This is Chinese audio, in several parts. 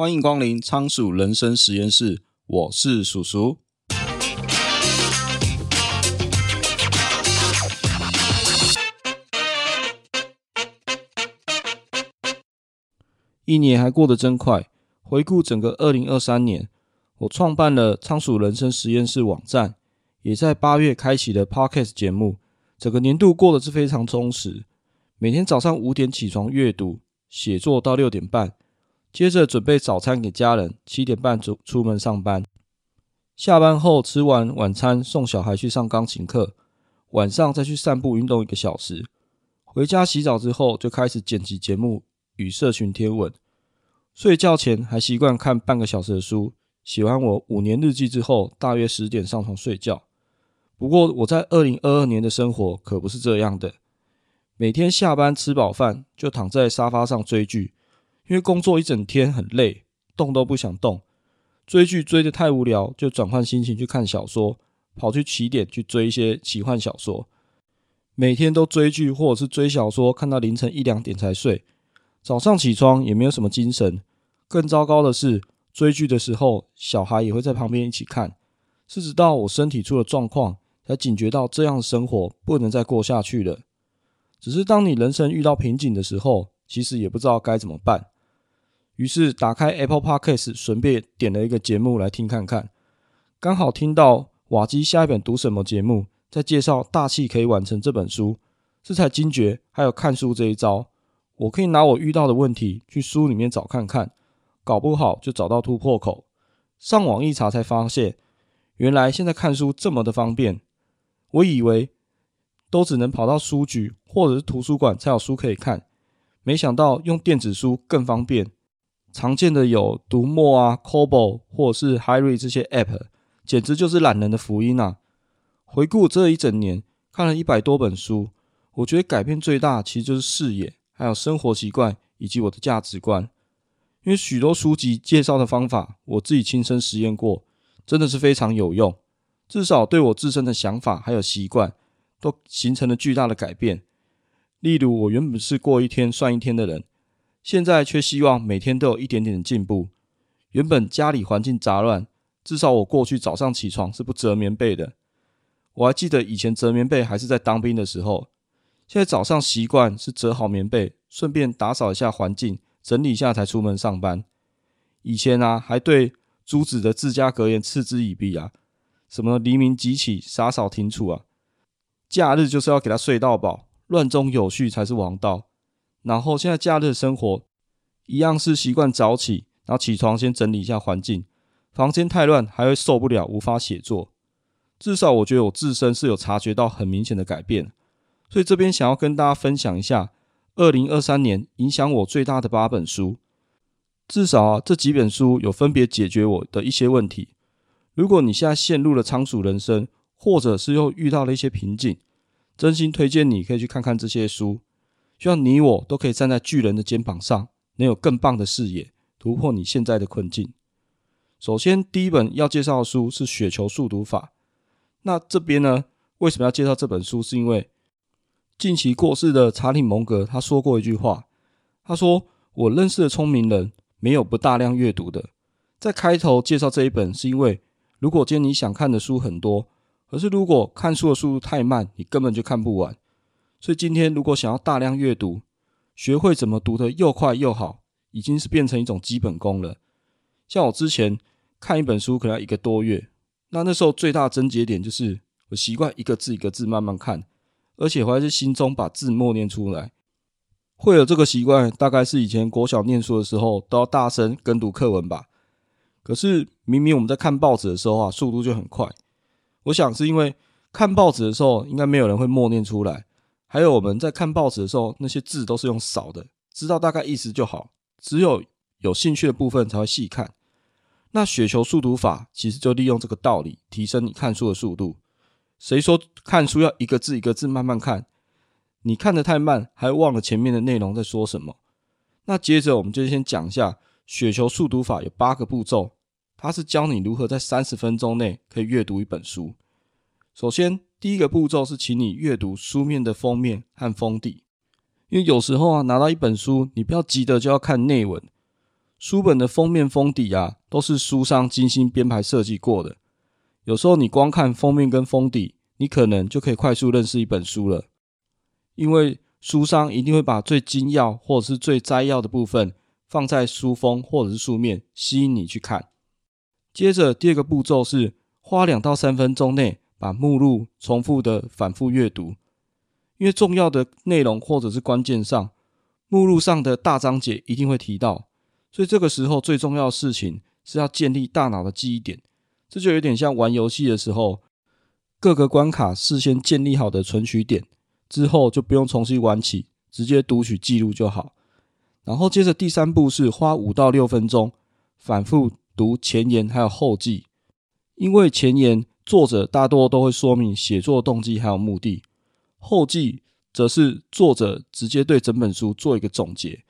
欢迎光临仓鼠人生实验室，我是鼠鼠。一年还过得真快，回顾整个二零二三年，我创办了仓鼠人生实验室网站，也在八月开启了 Podcast 节目。整个年度过得是非常充实，每天早上五点起床阅读。写作到六点半，接着准备早餐给家人，七点半出出门上班。下班后吃完晚餐，送小孩去上钢琴课，晚上再去散步运动一个小时。回家洗澡之后，就开始剪辑节目与社群贴文。睡觉前还习惯看半个小时的书。写完我五年日记之后，大约十点上床睡觉。不过我在二零二二年的生活可不是这样的。每天下班吃饱饭就躺在沙发上追剧，因为工作一整天很累，动都不想动。追剧追得太无聊，就转换心情去看小说，跑去起点去追一些奇幻小说。每天都追剧或者是追小说，看到凌晨一两点才睡。早上起床也没有什么精神。更糟糕的是，追剧的时候小孩也会在旁边一起看。是直到我身体出了状况，才警觉到这样的生活不能再过下去了。只是当你人生遇到瓶颈的时候，其实也不知道该怎么办。于是打开 Apple Podcast，顺便点了一个节目来听看看。刚好听到瓦基下一本读什么节目，在介绍《大器可以完成》这本书，这才惊觉还有看书这一招。我可以拿我遇到的问题去书里面找看看，搞不好就找到突破口。上网一查才发现，原来现在看书这么的方便。我以为。都只能跑到书局或者是图书馆才有书可以看，没想到用电子书更方便。常见的有读墨啊、Kobo 或者是 HyRead 这些 App，简直就是懒人的福音啊！回顾这一整年，看了一百多本书，我觉得改变最大其实就是视野，还有生活习惯以及我的价值观。因为许多书籍介绍的方法，我自己亲身实验过，真的是非常有用，至少对我自身的想法还有习惯。都形成了巨大的改变。例如，我原本是过一天算一天的人，现在却希望每天都有一点点的进步。原本家里环境杂乱，至少我过去早上起床是不折棉被的。我还记得以前折棉被还是在当兵的时候，现在早上习惯是折好棉被，顺便打扫一下环境，整理一下才出门上班。以前啊，还对朱子的自家格言嗤之以鼻啊，什么黎明即起，洒扫庭除啊。假日就是要给他睡到饱，乱中有序才是王道。然后现在假日生活一样是习惯早起，然后起床先整理一下环境，房间太乱还会受不了，无法写作。至少我觉得我自身是有察觉到很明显的改变，所以这边想要跟大家分享一下，二零二三年影响我最大的八本书。至少啊，这几本书有分别解决我的一些问题。如果你现在陷入了仓鼠人生，或者是又遇到了一些瓶颈，真心推荐你可以去看看这些书，希望你我都可以站在巨人的肩膀上，能有更棒的视野，突破你现在的困境。首先，第一本要介绍的书是《雪球速读法》。那这边呢，为什么要介绍这本书？是因为近期过世的查理·蒙格他说过一句话，他说：“我认识的聪明人没有不大量阅读的。”在开头介绍这一本，是因为如果今天你想看的书很多。可是，如果看书的速度太慢，你根本就看不完。所以，今天如果想要大量阅读，学会怎么读得又快又好，已经是变成一种基本功了。像我之前看一本书，可能要一个多月。那那时候最大的症结点就是，我习惯一个字一个字慢慢看，而且我还是心中把字默念出来。会有这个习惯，大概是以前国小念书的时候都要大声跟读课文吧。可是，明明我们在看报纸的时候啊，速度就很快。我想是因为看报纸的时候，应该没有人会默念出来。还有我们在看报纸的时候，那些字都是用扫的，知道大概意思就好。只有有兴趣的部分才会细看。那雪球速读法其实就利用这个道理，提升你看书的速度。谁说看书要一个字一个字慢慢看？你看得太慢，还忘了前面的内容在说什么。那接着我们就先讲一下雪球速读法有八个步骤。它是教你如何在三十分钟内可以阅读一本书。首先，第一个步骤是请你阅读书面的封面和封底，因为有时候啊，拿到一本书，你不要急着就要看内文，书本的封面封底啊，都是书商精心编排设计过的。有时候你光看封面跟封底，你可能就可以快速认识一本书了，因为书商一定会把最精要或者是最摘要的部分放在书封或者是书面，吸引你去看。接着第二个步骤是花两到三分钟内把目录重复的反复阅读，因为重要的内容或者是关键上，目录上的大章节一定会提到，所以这个时候最重要的事情是要建立大脑的记忆点，这就有点像玩游戏的时候。各个关卡事先建立好的存取点，之后就不用重新玩起，直接读取记录就好。然后接着第三步是花五到六分钟反复读前言还有后记，因为前言作者大多都会说明写作动机还有目的，后记则是作者直接对整本书做一个总结。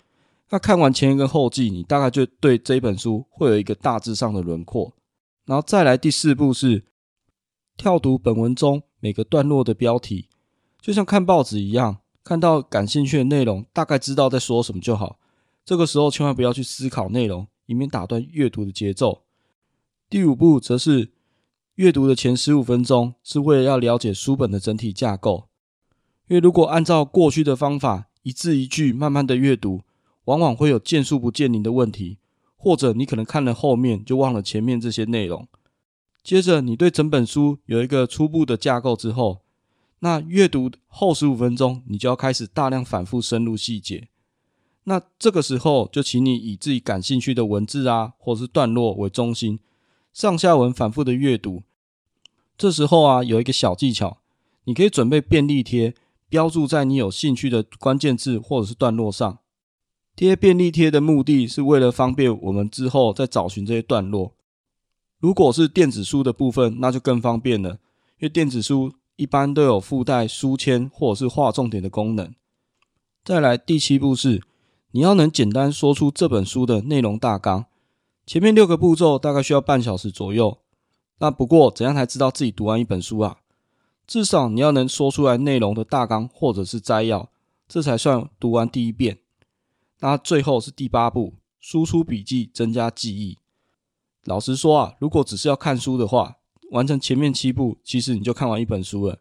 那看完前言跟后记，你大概就对这本书会有一个大致上的轮廓。然后再来第四步是。跳读本文中每个段落的标题，就像看报纸一样，看到感兴趣的内容，大概知道在说什么就好。这个时候千万不要去思考内容，以免打断阅读的节奏。第五步则是阅读的前十五分钟，是为了要了解书本的整体架构。因为如果按照过去的方法，一字一句慢慢的阅读，往往会有见树不见林的问题，或者你可能看了后面就忘了前面这些内容。接着，你对整本书有一个初步的架构之后，那阅读后十五分钟，你就要开始大量反复深入细节。那这个时候，就请你以自己感兴趣的文字啊，或是段落为中心，上下文反复的阅读。这时候啊，有一个小技巧，你可以准备便利贴，标注在你有兴趣的关键字或者是段落上。贴便利贴的目的是为了方便我们之后再找寻这些段落。如果是电子书的部分，那就更方便了，因为电子书一般都有附带书签或者是画重点的功能。再来第七步是，你要能简单说出这本书的内容大纲。前面六个步骤大概需要半小时左右。那不过怎样才知道自己读完一本书啊？至少你要能说出来内容的大纲或者是摘要，这才算读完第一遍。那最后是第八步，输出笔记，增加记忆。老实说啊，如果只是要看书的话，完成前面七步，其实你就看完一本书了。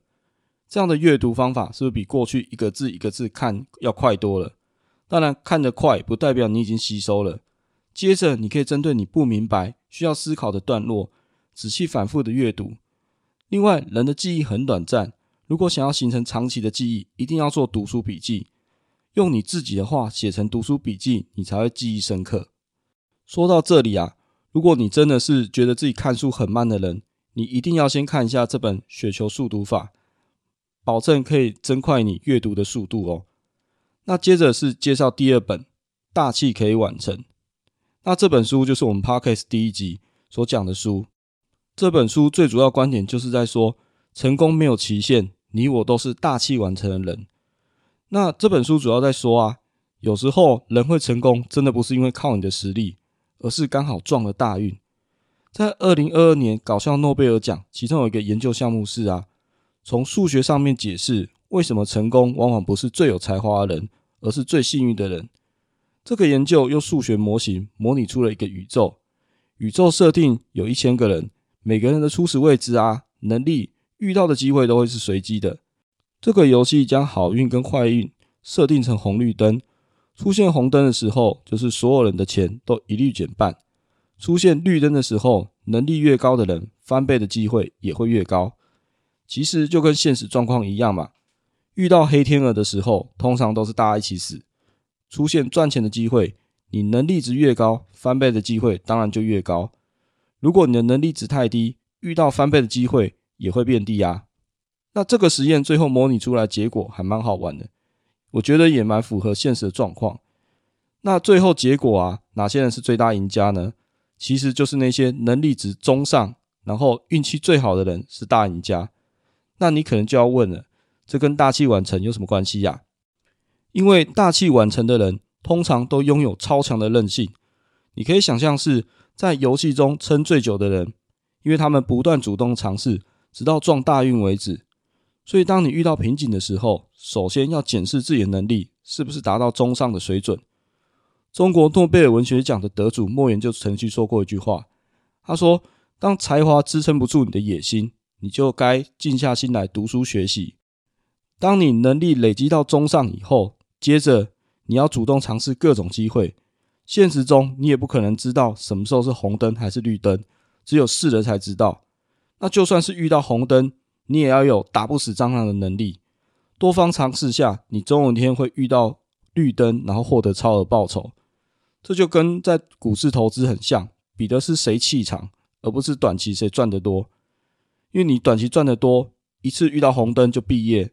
这样的阅读方法是不是比过去一个字一个字看要快多了？当然，看得快不代表你已经吸收了。接着，你可以针对你不明白、需要思考的段落，仔细反复的阅读。另外，人的记忆很短暂，如果想要形成长期的记忆，一定要做读书笔记，用你自己的话写成读书笔记，你才会记忆深刻。说到这里啊。如果你真的是觉得自己看书很慢的人，你一定要先看一下这本《雪球速读法》，保证可以增快你阅读的速度哦。那接着是介绍第二本《大器可以晚成》，那这本书就是我们 Podcast 第一集所讲的书。这本书最主要观点就是在说，成功没有期限，你我都是大器晚成的人。那这本书主要在说啊，有时候人会成功，真的不是因为靠你的实力。而是刚好撞了大运。在二零二二年搞笑诺贝尔奖，其中有一个研究项目是啊，从数学上面解释为什么成功往往不是最有才华的人，而是最幸运的人。这个研究用数学模型模拟出了一个宇宙，宇宙设定有一千个人，每个人的初始位置啊、能力、遇到的机会都会是随机的。这个游戏将好运跟坏运设定成红绿灯。出现红灯的时候，就是所有人的钱都一律减半；出现绿灯的时候，能力越高的人翻倍的机会也会越高。其实就跟现实状况一样嘛。遇到黑天鹅的时候，通常都是大家一起死。出现赚钱的机会，你能力值越高，翻倍的机会当然就越高。如果你的能力值太低，遇到翻倍的机会也会变低啊。那这个实验最后模拟出来结果还蛮好玩的。我觉得也蛮符合现实的状况。那最后结果啊，哪些人是最大赢家呢？其实就是那些能力值中上，然后运气最好的人是大赢家。那你可能就要问了，这跟大器晚成有什么关系呀？因为大器晚成的人通常都拥有超强的韧性。你可以想象是在游戏中撑最久的人，因为他们不断主动尝试，直到撞大运为止。所以，当你遇到瓶颈的时候，首先要检视自己的能力是不是达到中上的水准。中国诺贝尔文学奖的得主莫言就曾经说过一句话，他说：“当才华支撑不住你的野心，你就该静下心来读书学习。当你能力累积到中上以后，接着你要主动尝试各种机会。现实中你也不可能知道什么时候是红灯还是绿灯，只有试了才知道。那就算是遇到红灯，你也要有打不死蟑螂的能力。多方尝试下，你总有一天会遇到绿灯，然后获得超额报酬。”这就跟在股市投资很像，比的是谁气场，而不是短期谁赚得多。因为你短期赚得多，一次遇到红灯就毕业，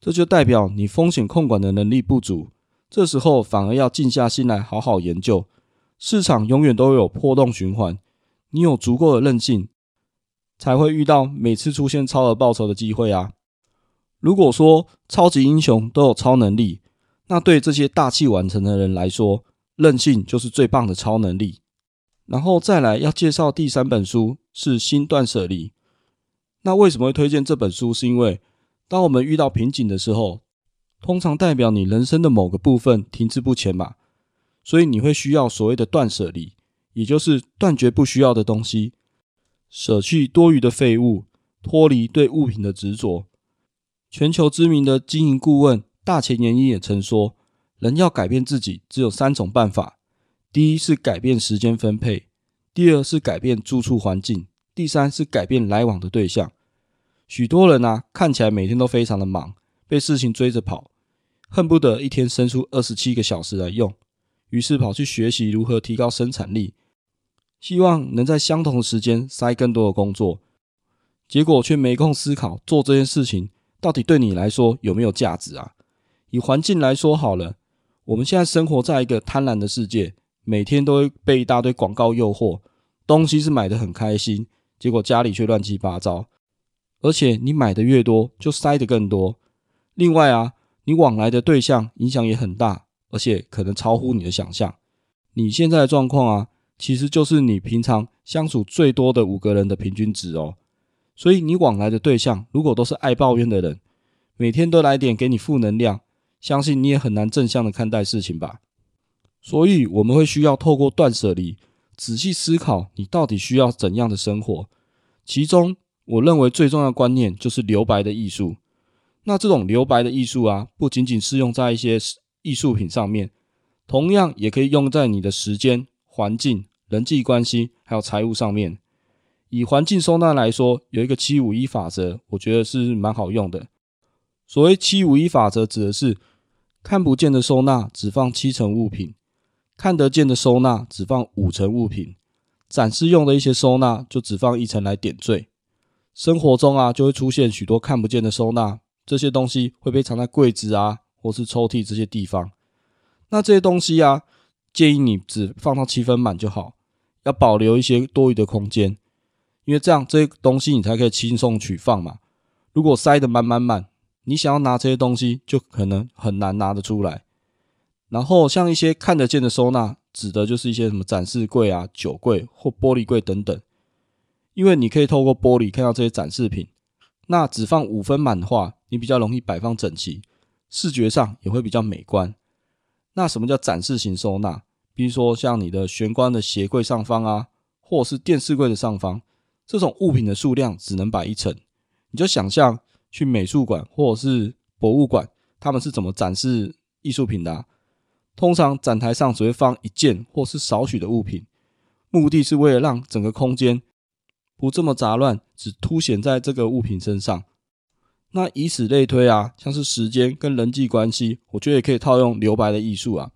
这就代表你风险控管的能力不足。这时候反而要静下心来好好研究。市场永远都有破洞循环，你有足够的韧性，才会遇到每次出现超额报酬的机会啊。如果说超级英雄都有超能力，那对这些大器晚成的人来说，韧性就是最棒的超能力，然后再来要介绍第三本书是《新断舍离》。那为什么会推荐这本书？是因为当我们遇到瓶颈的时候，通常代表你人生的某个部分停滞不前嘛，所以你会需要所谓的断舍离，也就是断绝不需要的东西，舍去多余的废物，脱离对物品的执着。全球知名的经营顾问大前研一也曾说。人要改变自己，只有三种办法：第一是改变时间分配，第二是改变住处环境，第三是改变来往的对象。许多人啊，看起来每天都非常的忙，被事情追着跑，恨不得一天生出二十七个小时来用，于是跑去学习如何提高生产力，希望能在相同的时间塞更多的工作，结果却没空思考做这件事情到底对你来说有没有价值啊？以环境来说好了。我们现在生活在一个贪婪的世界，每天都会被一大堆广告诱惑，东西是买的很开心，结果家里却乱七八糟。而且你买的越多，就塞得更多。另外啊，你往来的对象影响也很大，而且可能超乎你的想象。你现在的状况啊，其实就是你平常相处最多的五个人的平均值哦。所以你往来的对象如果都是爱抱怨的人，每天都来点给你负能量。相信你也很难正向的看待事情吧，所以我们会需要透过断舍离，仔细思考你到底需要怎样的生活。其中，我认为最重要的观念就是留白的艺术。那这种留白的艺术啊，不仅仅适用在一些艺术品上面，同样也可以用在你的时间、环境、人际关系还有财务上面。以环境收纳来说，有一个七五一法则，我觉得是蛮好用的。所谓七五一法则，指的是。看不见的收纳只放七成物品，看得见的收纳只放五成物品，展示用的一些收纳就只放一成来点缀。生活中啊，就会出现许多看不见的收纳，这些东西会被藏在柜子啊，或是抽屉这些地方。那这些东西啊，建议你只放到七分满就好，要保留一些多余的空间，因为这样这些东西你才可以轻松取放嘛。如果塞得满满满。你想要拿这些东西，就可能很难拿得出来。然后像一些看得见的收纳，指的就是一些什么展示柜啊、酒柜或玻璃柜等等。因为你可以透过玻璃看到这些展示品。那只放五分满的话，你比较容易摆放整齐，视觉上也会比较美观。那什么叫展示型收纳？比如说像你的玄关的鞋柜上方啊，或是电视柜的上方，这种物品的数量只能摆一层。你就想象。去美术馆或者是博物馆，他们是怎么展示艺术品的？通常展台上只会放一件或是少许的物品，目的是为了让整个空间不这么杂乱，只凸显在这个物品身上。那以此类推啊，像是时间跟人际关系，我觉得也可以套用留白的艺术啊。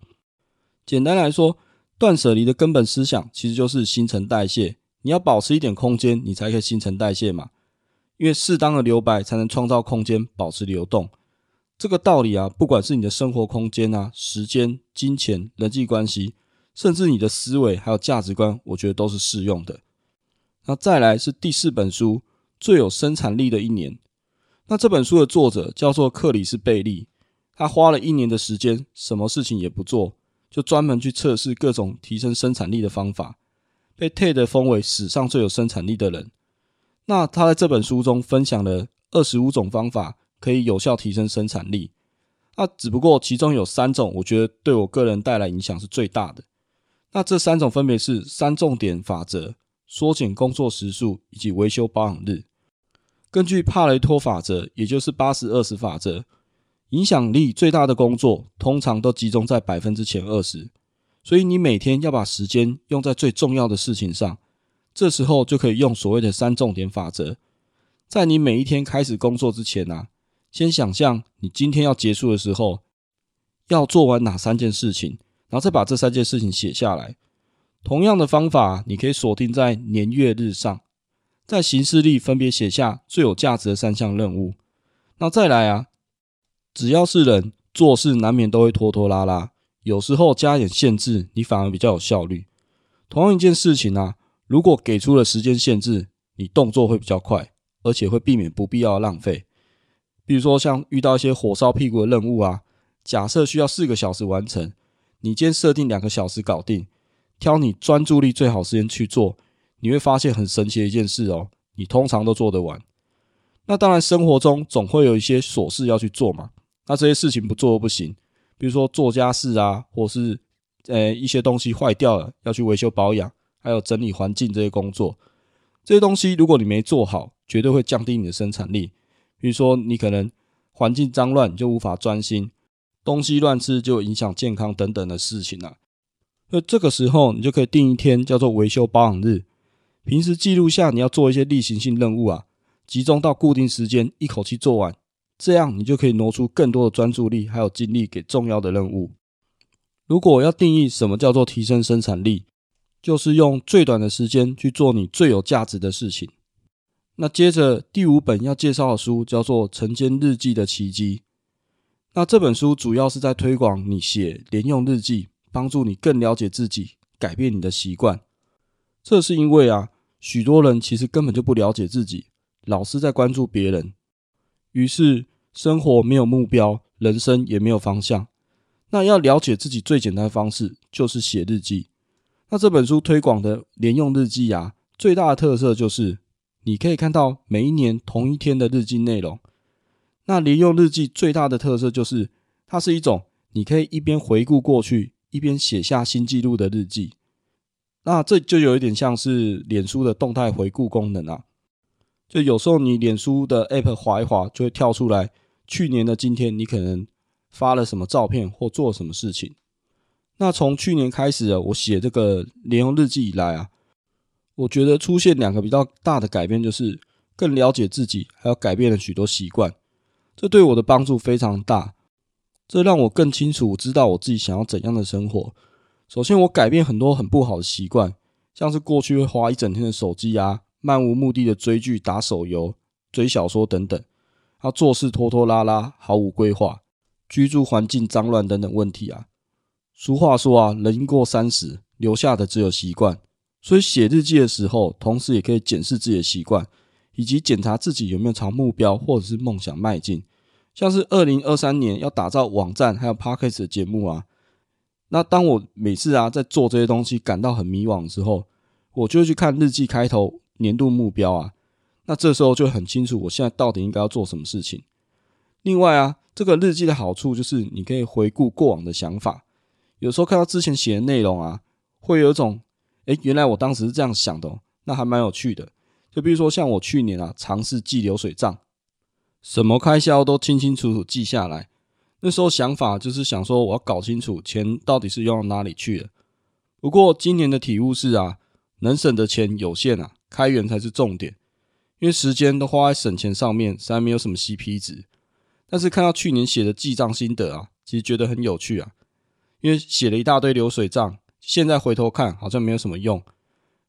简单来说，断舍离的根本思想其实就是新陈代谢，你要保持一点空间，你才可以新陈代谢嘛。因为适当的留白才能创造空间，保持流动。这个道理啊，不管是你的生活空间啊、时间、金钱、人际关系，甚至你的思维还有价值观，我觉得都是适用的。那再来是第四本书《最有生产力的一年》。那这本书的作者叫做克里斯贝利，他花了一年的时间，什么事情也不做，就专门去测试各种提升生产力的方法，被 TED 封为史上最有生产力的人。那他在这本书中分享了二十五种方法，可以有效提升生产力。那只不过其中有三种，我觉得对我个人带来影响是最大的。那这三种分别是三重点法则、缩减工作时数以及维修保养日。根据帕雷托法则，也就是八十二十法则，影响力最大的工作通常都集中在百分之前二十，所以你每天要把时间用在最重要的事情上。这时候就可以用所谓的三重点法则，在你每一天开始工作之前啊，先想象你今天要结束的时候要做完哪三件事情，然后再把这三件事情写下来。同样的方法，你可以锁定在年月日上，在行事历分别写下最有价值的三项任务。那再来啊，只要是人做事，难免都会拖拖拉拉，有时候加点限制，你反而比较有效率。同样一件事情啊。如果给出了时间限制，你动作会比较快，而且会避免不必要的浪费。比如说，像遇到一些火烧屁股的任务啊，假设需要四个小时完成，你今天设定两个小时搞定，挑你专注力最好时间去做，你会发现很神奇的一件事哦，你通常都做得完。那当然，生活中总会有一些琐事要去做嘛，那这些事情不做都不行。比如说做家事啊，或是呃一些东西坏掉了要去维修保养。还有整理环境这些工作，这些东西如果你没做好，绝对会降低你的生产力。比如说，你可能环境脏乱，你就无法专心；东西乱吃就影响健康等等的事情啊。那这个时候，你就可以定一天叫做维修保养日，平时记录下你要做一些例行性任务啊，集中到固定时间，一口气做完，这样你就可以挪出更多的专注力还有精力给重要的任务。如果要定义什么叫做提升生产力，就是用最短的时间去做你最有价值的事情。那接着第五本要介绍的书叫做《晨间日记的奇迹》。那这本书主要是在推广你写连用日记，帮助你更了解自己，改变你的习惯。这是因为啊，许多人其实根本就不了解自己，老是在关注别人，于是生活没有目标，人生也没有方向。那要了解自己最简单的方式就是写日记。那这本书推广的连用日记啊，最大的特色就是你可以看到每一年同一天的日记内容。那连用日记最大的特色就是，它是一种你可以一边回顾过去，一边写下新记录的日记。那这就有一点像是脸书的动态回顾功能啊。就有时候你脸书的 App 滑一滑，就会跳出来去年的今天，你可能发了什么照片或做什么事情。那从去年开始啊，我写这个连用日记以来啊，我觉得出现两个比较大的改变，就是更了解自己，还有改变了许多习惯。这对我的帮助非常大，这让我更清楚知道我自己想要怎样的生活。首先，我改变很多很不好的习惯，像是过去会花一整天的手机啊，漫无目的的追剧、打手游、追小说等等，还有做事拖拖拉拉、毫无规划、居住环境脏乱等等问题啊。俗话说啊，人过三十，留下的只有习惯。所以写日记的时候，同时也可以检视自己的习惯，以及检查自己有没有朝目标或者是梦想迈进。像是二零二三年要打造网站，还有 Podcast 的节目啊。那当我每次啊在做这些东西感到很迷惘的时候，我就会去看日记开头年度目标啊。那这时候就很清楚我现在到底应该要做什么事情。另外啊，这个日记的好处就是你可以回顾过往的想法。有时候看到之前写的内容啊，会有一种，诶，原来我当时是这样想的，那还蛮有趣的。就比如说像我去年啊，尝试记流水账，什么开销都清清楚楚记下来。那时候想法就是想说，我要搞清楚钱到底是用到哪里去了。不过今年的体悟是啊，能省的钱有限啊，开源才是重点。因为时间都花在省钱上面，实在没有什么 CP 值。但是看到去年写的记账心得啊，其实觉得很有趣啊。因为写了一大堆流水账，现在回头看好像没有什么用，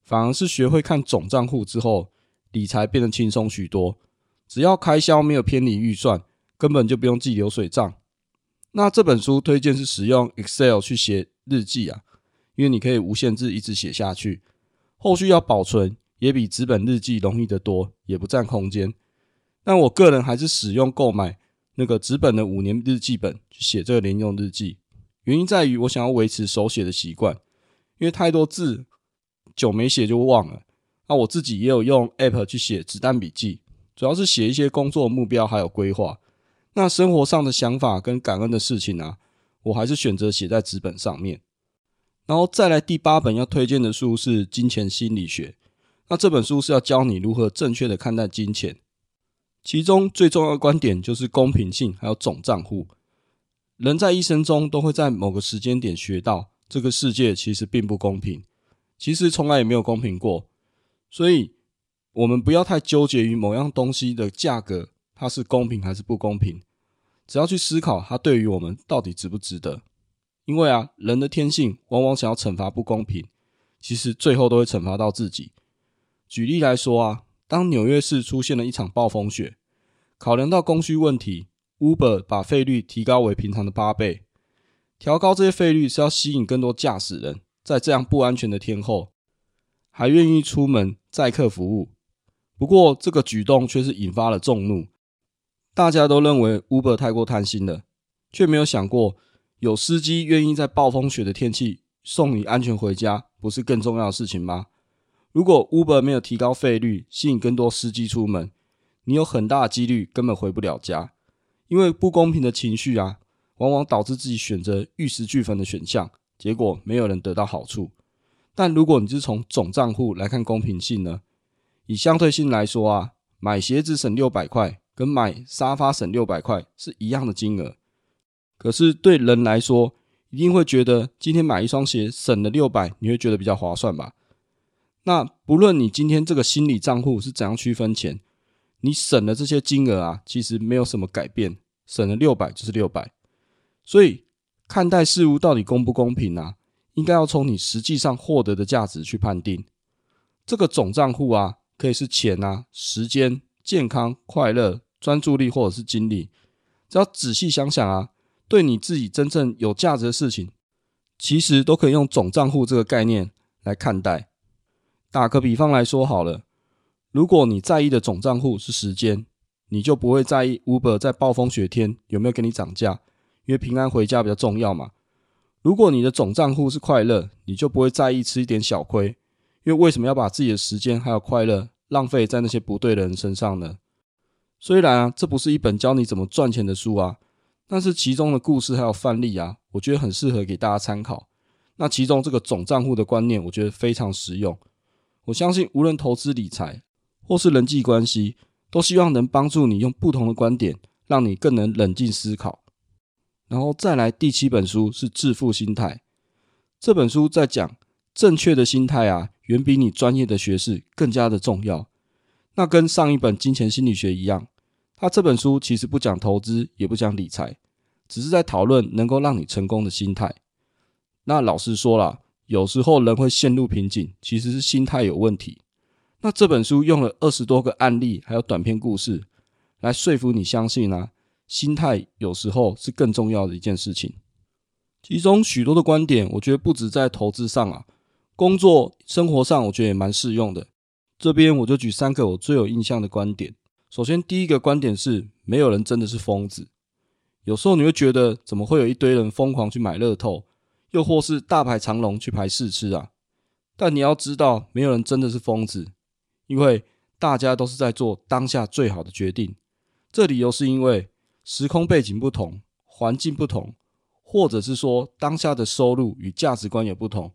反而是学会看总账户之后，理财变得轻松许多。只要开销没有偏离预算，根本就不用记流水账。那这本书推荐是使用 Excel 去写日记啊，因为你可以无限制一直写下去，后续要保存也比纸本日记容易得多，也不占空间。但我个人还是使用购买那个纸本的五年日记本去写这个连用日记。原因在于我想要维持手写的习惯，因为太多字久没写就忘了。那我自己也有用 App 去写子弹笔记，主要是写一些工作目标还有规划。那生活上的想法跟感恩的事情啊，我还是选择写在纸本上面。然后再来第八本要推荐的书是《金钱心理学》。那这本书是要教你如何正确的看待金钱，其中最重要的观点就是公平性，还有总账户。人在一生中都会在某个时间点学到，这个世界其实并不公平，其实从来也没有公平过。所以，我们不要太纠结于某样东西的价格，它是公平还是不公平，只要去思考它对于我们到底值不值得。因为啊，人的天性往往想要惩罚不公平，其实最后都会惩罚到自己。举例来说啊，当纽约市出现了一场暴风雪，考量到供需问题，Uber 把费率提高为平常的八倍。调高这些费率是要吸引更多驾驶人，在这样不安全的天候，还愿意出门载客服务。不过，这个举动却是引发了众怒，大家都认为 Uber 太过贪心了，却没有想过。有司机愿意在暴风雪的天气送你安全回家，不是更重要的事情吗？如果 Uber 没有提高费率，吸引更多司机出门，你有很大的几率根本回不了家。因为不公平的情绪啊，往往导致自己选择玉石俱焚的选项，结果没有人得到好处。但如果你是从总账户来看公平性呢？以相对性来说啊，买鞋子省六百块，跟买沙发省六百块是一样的金额。可是对人来说，一定会觉得今天买一双鞋省了六百，你会觉得比较划算吧？那不论你今天这个心理账户是怎样区分钱，你省的这些金额啊，其实没有什么改变，省了六百就是六百。所以看待事物到底公不公平啊，应该要从你实际上获得的价值去判定。这个总账户啊，可以是钱啊、时间、健康、快乐、专注力或者是精力，只要仔细想想啊。对你自己真正有价值的事情，其实都可以用总账户这个概念来看待。打个比方来说好了，如果你在意的总账户是时间，你就不会在意 Uber 在暴风雪天有没有给你涨价，因为平安回家比较重要嘛。如果你的总账户是快乐，你就不会在意吃一点小亏，因为为什么要把自己的时间还有快乐浪费在那些不对的人身上呢？虽然啊，这不是一本教你怎么赚钱的书啊。但是其中的故事还有范例啊，我觉得很适合给大家参考。那其中这个总账户的观念，我觉得非常实用。我相信无论投资理财或是人际关系，都希望能帮助你用不同的观点，让你更能冷静思考。然后再来第七本书是《致富心态》，这本书在讲正确的心态啊，远比你专业的学识更加的重要。那跟上一本《金钱心理学》一样。他这本书其实不讲投资，也不讲理财，只是在讨论能够让你成功的心态。那老实说啦，有时候人会陷入瓶颈，其实是心态有问题。那这本书用了二十多个案例，还有短篇故事，来说服你相信啊，心态有时候是更重要的一件事情。其中许多的观点，我觉得不止在投资上啊，工作生活上，我觉得也蛮适用的。这边我就举三个我最有印象的观点。首先，第一个观点是，没有人真的是疯子。有时候你会觉得，怎么会有一堆人疯狂去买乐透，又或是大排长龙去排试吃啊？但你要知道，没有人真的是疯子，因为大家都是在做当下最好的决定。这理由是因为时空背景不同，环境不同，或者是说当下的收入与价值观也不同，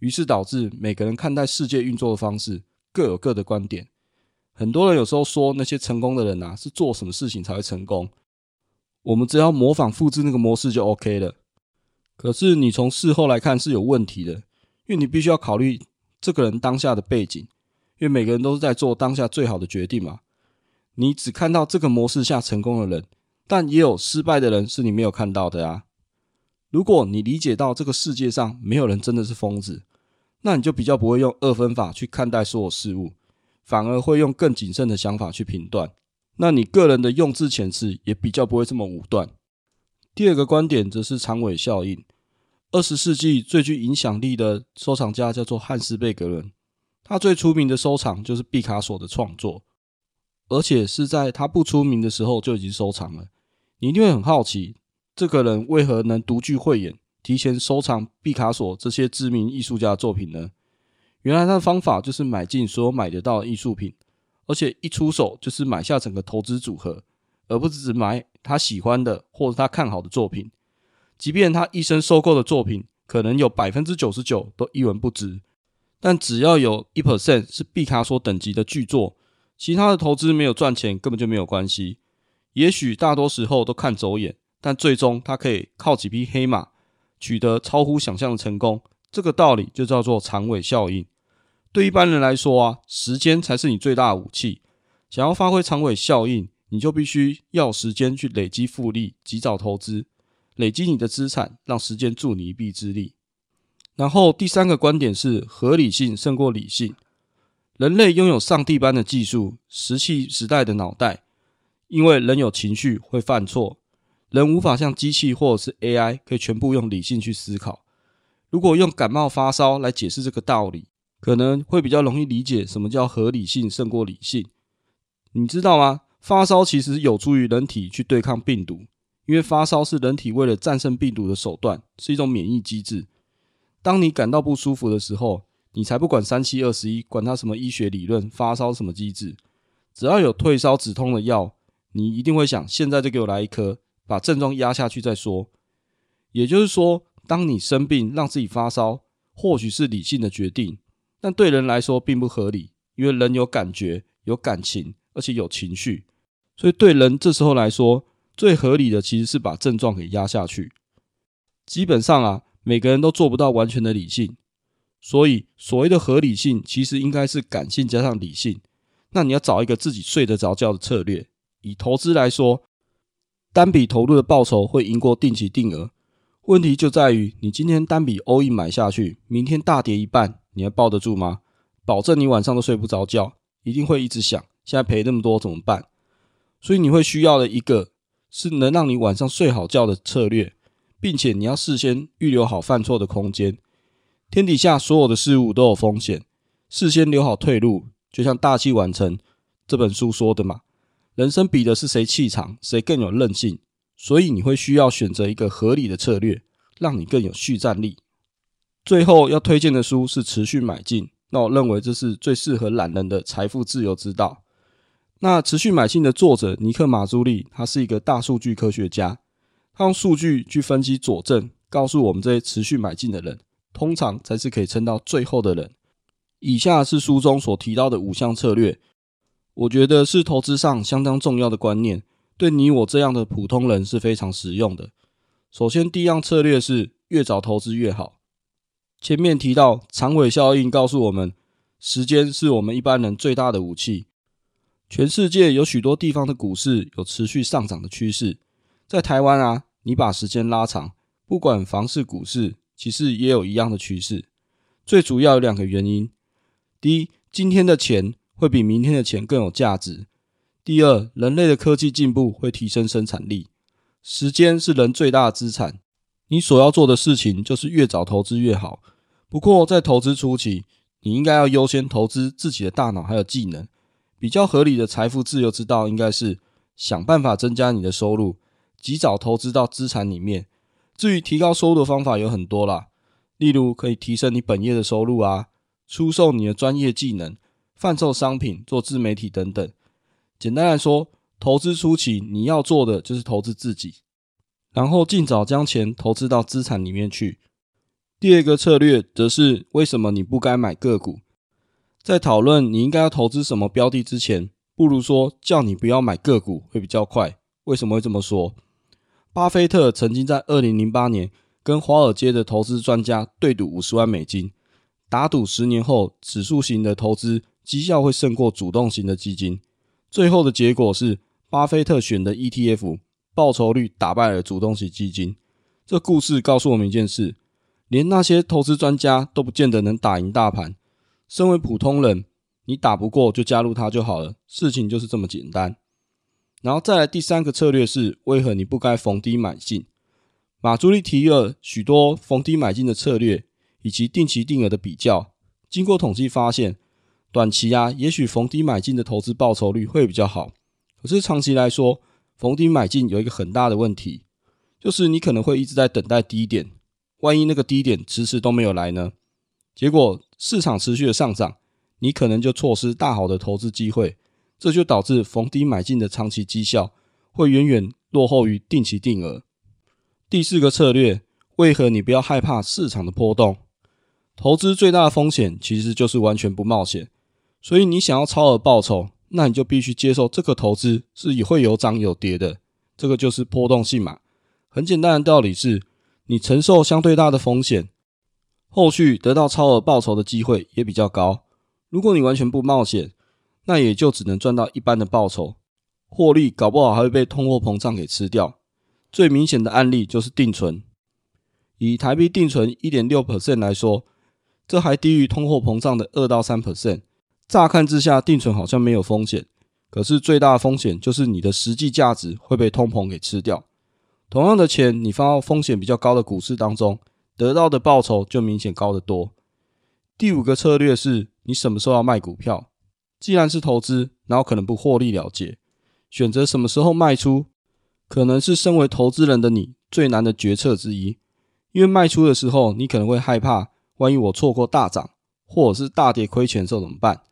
于是导致每个人看待世界运作的方式各有各的观点。很多人有时候说那些成功的人啊，是做什么事情才会成功？我们只要模仿复制那个模式就 OK 了。可是你从事后来看是有问题的，因为你必须要考虑这个人当下的背景，因为每个人都是在做当下最好的决定嘛。你只看到这个模式下成功的人，但也有失败的人是你没有看到的啊。如果你理解到这个世界上没有人真的是疯子，那你就比较不会用二分法去看待所有事物。反而会用更谨慎的想法去评断，那你个人的用字遣词也比较不会这么武断。第二个观点则是长尾效应。二十世纪最具影响力的收藏家叫做汉斯贝格伦，他最出名的收藏就是毕卡索的创作，而且是在他不出名的时候就已经收藏了。你一定会很好奇，这个人为何能独具慧眼，提前收藏毕卡索这些知名艺术家的作品呢？原来他的方法就是买进所有买得到的艺术品，而且一出手就是买下整个投资组合，而不是只买他喜欢的或者他看好的作品。即便他一生收购的作品可能有百分之九十九都一文不值，但只要有一 percent 是毕卡索等级的巨作，其他的投资没有赚钱根本就没有关系。也许大多时候都看走眼，但最终他可以靠几匹黑马取得超乎想象的成功。这个道理就叫做长尾效应。对一般人来说啊，时间才是你最大的武器。想要发挥长尾效应，你就必须要时间去累积复利，及早投资。累积你的资产，让时间助你一臂之力。然后第三个观点是合理性胜过理性。人类拥有上帝般的技术，石器时代的脑袋，因为人有情绪会犯错，人无法像机器或者是 AI 可以全部用理性去思考。如果用感冒发烧来解释这个道理，可能会比较容易理解什么叫合理性胜过理性。你知道吗？发烧其实有助于人体去对抗病毒。因为发烧是人体为了战胜病毒的手段，是一种免疫机制。当你感到不舒服的时候，你才不管三七二十一，管它什么医学理论，发烧什么机制，只要有退烧止痛的药，你一定会想，现在就给我来一颗，把症状压下去再说。也就是说，当你生病让自己发烧，或许是理性的决定，但对人来说并不合理，因为人有感觉、有感情，而且有情绪，所以对人这时候来说。最合理的其实是把症状给压下去。基本上啊，每个人都做不到完全的理性，所以所谓的合理性其实应该是感性加上理性。那你要找一个自己睡得着觉的策略。以投资来说，单笔投入的报酬会赢过定期定额。问题就在于你今天单笔 all in 买下去，明天大跌一半，你还抱得住吗？保证你晚上都睡不着觉，一定会一直想，现在赔那么多怎么办？所以你会需要的一个。是能让你晚上睡好觉的策略，并且你要事先预留好犯错的空间。天底下所有的事物都有风险，事先留好退路，就像《大器晚成》这本书说的嘛。人生比的是谁气场，谁更有韧性。所以你会需要选择一个合理的策略，让你更有续战力。最后要推荐的书是《持续买进》，那我认为这是最适合懒人的财富自由之道。那持续买进的作者尼克马朱利，他是一个大数据科学家，他用数据去分析佐证，告诉我们这些持续买进的人，通常才是可以撑到最后的人。以下是书中所提到的五项策略，我觉得是投资上相当重要的观念，对你我这样的普通人是非常实用的。首先，第一样策略是越早投资越好。前面提到长尾效应，告诉我们时间是我们一般人最大的武器。全世界有许多地方的股市有持续上涨的趋势，在台湾啊，你把时间拉长，不管房市、股市，其实也有一样的趋势。最主要有两个原因：第一，今天的钱会比明天的钱更有价值；第二，人类的科技进步会提升生产力。时间是人最大的资产，你所要做的事情就是越早投资越好。不过在投资初期，你应该要优先投资自己的大脑还有技能。比较合理的财富自由之道，应该是想办法增加你的收入，及早投资到资产里面。至于提高收入的方法有很多啦，例如可以提升你本业的收入啊，出售你的专业技能，贩售商品，做自媒体等等。简单来说，投资初期你要做的就是投资自己，然后尽早将钱投资到资产里面去。第二个策略则是为什么你不该买个股。在讨论你应该要投资什么标的之前，不如说叫你不要买个股会比较快。为什么会这么说？巴菲特曾经在二零零八年跟华尔街的投资专家对赌五十万美金，打赌十年后指数型的投资绩效会胜过主动型的基金。最后的结果是，巴菲特选的 ETF 报酬率打败了主动型基金。这故事告诉我们一件事：连那些投资专家都不见得能打赢大盘。身为普通人，你打不过就加入他就好了，事情就是这么简单。然后再来第三个策略是，为何你不该逢低买进？马朱利提了许多逢低买进的策略，以及定期定额的比较。经过统计发现，短期啊，也许逢低买进的投资报酬率会比较好。可是长期来说，逢低买进有一个很大的问题，就是你可能会一直在等待低点，万一那个低点迟迟都没有来呢？结果市场持续的上涨，你可能就错失大好的投资机会，这就导致逢低买进的长期绩效会远远落后于定期定额。第四个策略，为何你不要害怕市场的波动？投资最大的风险其实就是完全不冒险，所以你想要超额报酬，那你就必须接受这个投资是也会有涨有跌的，这个就是波动性嘛。很简单的道理是，你承受相对大的风险，后续得到超额报酬的机会也比较高。如果你完全不冒险，那也就只能赚到一般的报酬，获利搞不好还会被通货膨胀给吃掉。最明显的案例就是定存，以台币定存一点六 percent 来说。这还低于通货膨胀的二到三 percent。乍看之下，定存好像没有风险，可是最大的风险就是你的实际价值会被通膨给吃掉。同样的钱，你放到风险比较高的股市当中，得到的报酬就明显高得多。第五个策略是你什么时候要卖股票？既然是投资，然后可能不获利了结，选择什么时候卖出，可能是身为投资人的你最难的决策之一。因为卖出的时候，你可能会害怕。万一我错过大涨，或者是大跌亏钱的时候怎么办？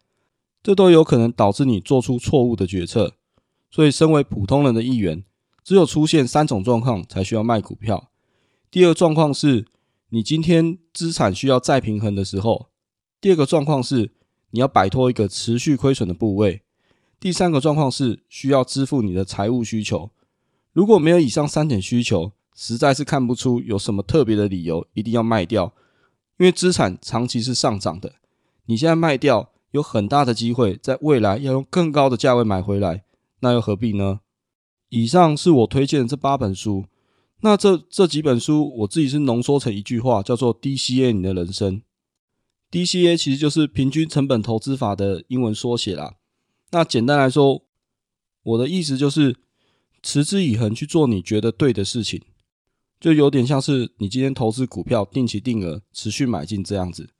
这都有可能导致你做出错误的决策。所以，身为普通人的一员，只有出现三种状况才需要卖股票。第二状况是你今天资产需要再平衡的时候；第二个状况是你要摆脱一个持续亏损的部位；第三个状况是需要支付你的财务需求。如果没有以上三点需求，实在是看不出有什么特别的理由一定要卖掉。因为资产长期是上涨的，你现在卖掉，有很大的机会在未来要用更高的价位买回来，那又何必呢？以上是我推荐的这八本书，那这这几本书我自己是浓缩成一句话，叫做 DCA 你的人生。DCA 其实就是平均成本投资法的英文缩写啦。那简单来说，我的意思就是持之以恒去做你觉得对的事情。就有点像是你今天投资股票，定期定额，持续买进这样子。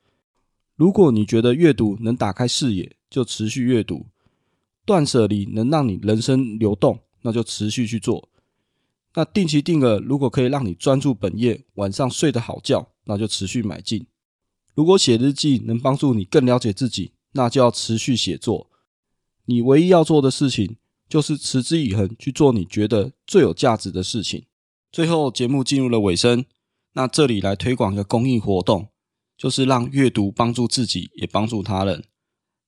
如果你觉得阅读能打开视野，就持续阅读；断舍离能让你人生流动，那就持续去做。那定期定额如果可以让你专注本业，晚上睡得好觉，那就持续买进。如果写日记能帮助你更了解自己，那就要持续写作。你唯一要做的事情，就是持之以恒去做你觉得最有价值的事情。最后，节目进入了尾声。那这里来推广一个公益活动，就是让阅读帮助自己，也帮助他人。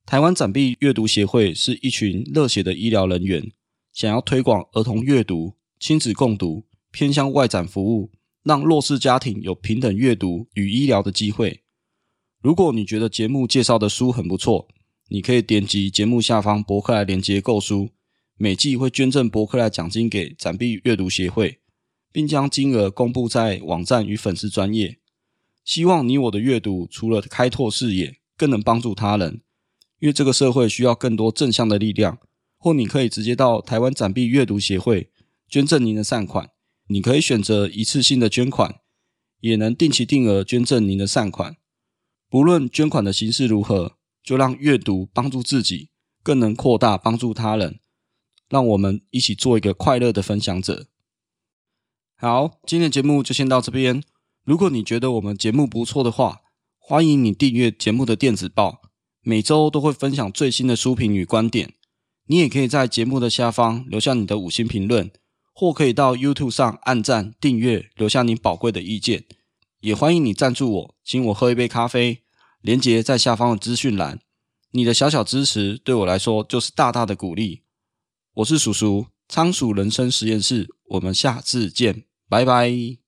台湾展臂阅读协会是一群热血的医疗人员，想要推广儿童阅读、亲子共读、偏向外展服务，让弱势家庭有平等阅读与医疗的机会。如果你觉得节目介绍的书很不错，你可以点击节目下方博客来连接购书，每季会捐赠博客来奖金给展臂阅读协会。并将金额公布在网站与粉丝专页。希望你我的阅读除了开拓视野，更能帮助他人。因为这个社会需要更多正向的力量。或你可以直接到台湾展臂阅读协会捐赠您的善款。你可以选择一次性的捐款，也能定期定额捐赠您的善款。不论捐款的形式如何，就让阅读帮助自己，更能扩大帮助他人。让我们一起做一个快乐的分享者。好，今天的节目就先到这边。如果你觉得我们节目不错的话，欢迎你订阅节目的电子报，每周都会分享最新的书评与观点。你也可以在节目的下方留下你的五星评论，或可以到 YouTube 上按赞、订阅，留下你宝贵的意见。也欢迎你赞助我，请我喝一杯咖啡，连结在下方的资讯栏。你的小小支持对我来说就是大大的鼓励。我是叔叔，仓鼠人生实验室，我们下次见。拜拜。